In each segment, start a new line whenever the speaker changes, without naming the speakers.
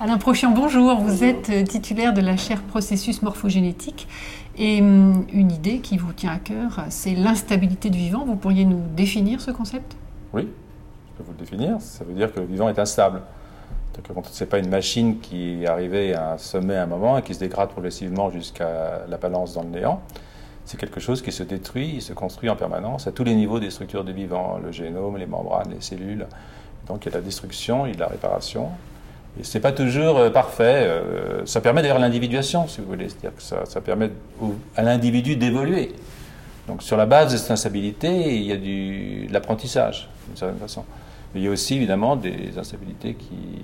Alain Prochian, bonjour. Vous êtes euh, titulaire de la chaire processus morphogénétique. Et hum, une idée qui vous tient à cœur, c'est l'instabilité du vivant. Vous pourriez nous définir ce concept?
Oui, je peux vous le définir. Ça veut dire que le vivant est instable. Ce n'est pas une machine qui est arrivée à un sommet à un moment et qui se dégrade progressivement jusqu'à la balance dans le néant. C'est quelque chose qui se détruit, il se construit en permanence à tous les niveaux des structures du vivant, le génome, les membranes, les cellules. Donc il y a la destruction, il y a la réparation. Et ce n'est pas toujours euh, parfait. Euh, ça permet d'ailleurs l'individuation, si vous voulez. C'est-à-dire que ça, permet à l'individu d'évoluer. Donc sur la base de cette instabilité, il y a du, de l'apprentissage, d'une certaine façon. Mais il y a aussi évidemment des instabilités qui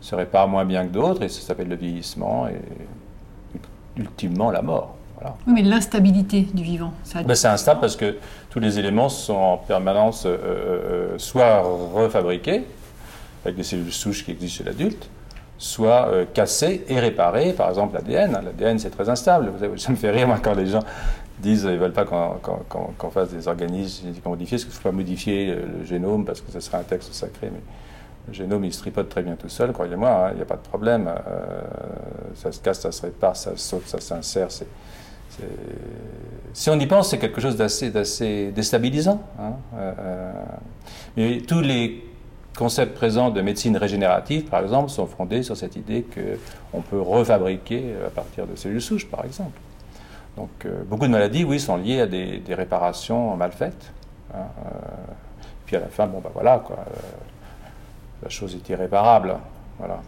se réparent moins bien que d'autres, et ça s'appelle le vieillissement et ultimement la mort.
Oui, mais l'instabilité du vivant,
ça ben, C'est instable parce que tous les éléments sont en permanence euh, soit refabriqués, avec des cellules souches qui existent chez l'adulte, soit euh, cassés et réparés, par exemple l'ADN. L'ADN, c'est très instable. Ça me fait rire, moi, quand les gens disent qu'ils ne veulent pas qu'on fasse des organismes génétiquement modifiés, parce qu'il ne faut pas modifier le, génome, parce que ce serait un texte sacré. Mais le génome, il se tripote très bien tout seul, croyez-moi, hein, il n'y a pas de problème. Euh, ça se casse, ça se répare, ça saute, ça s'insère. Si on y pense, c'est quelque chose d'assez déstabilisant. Hein, euh, mais tous les concepts présents de médecine régénérative, par exemple, sont fondés sur cette idée qu'on peut refabriquer à partir de cellules souches, par exemple. Donc, euh, beaucoup de maladies, oui, sont liées à des, réparations mal faites. Hein, euh, puis à la fin, bon, ben voilà, quoi, euh, la chose est irréparable. Voilà.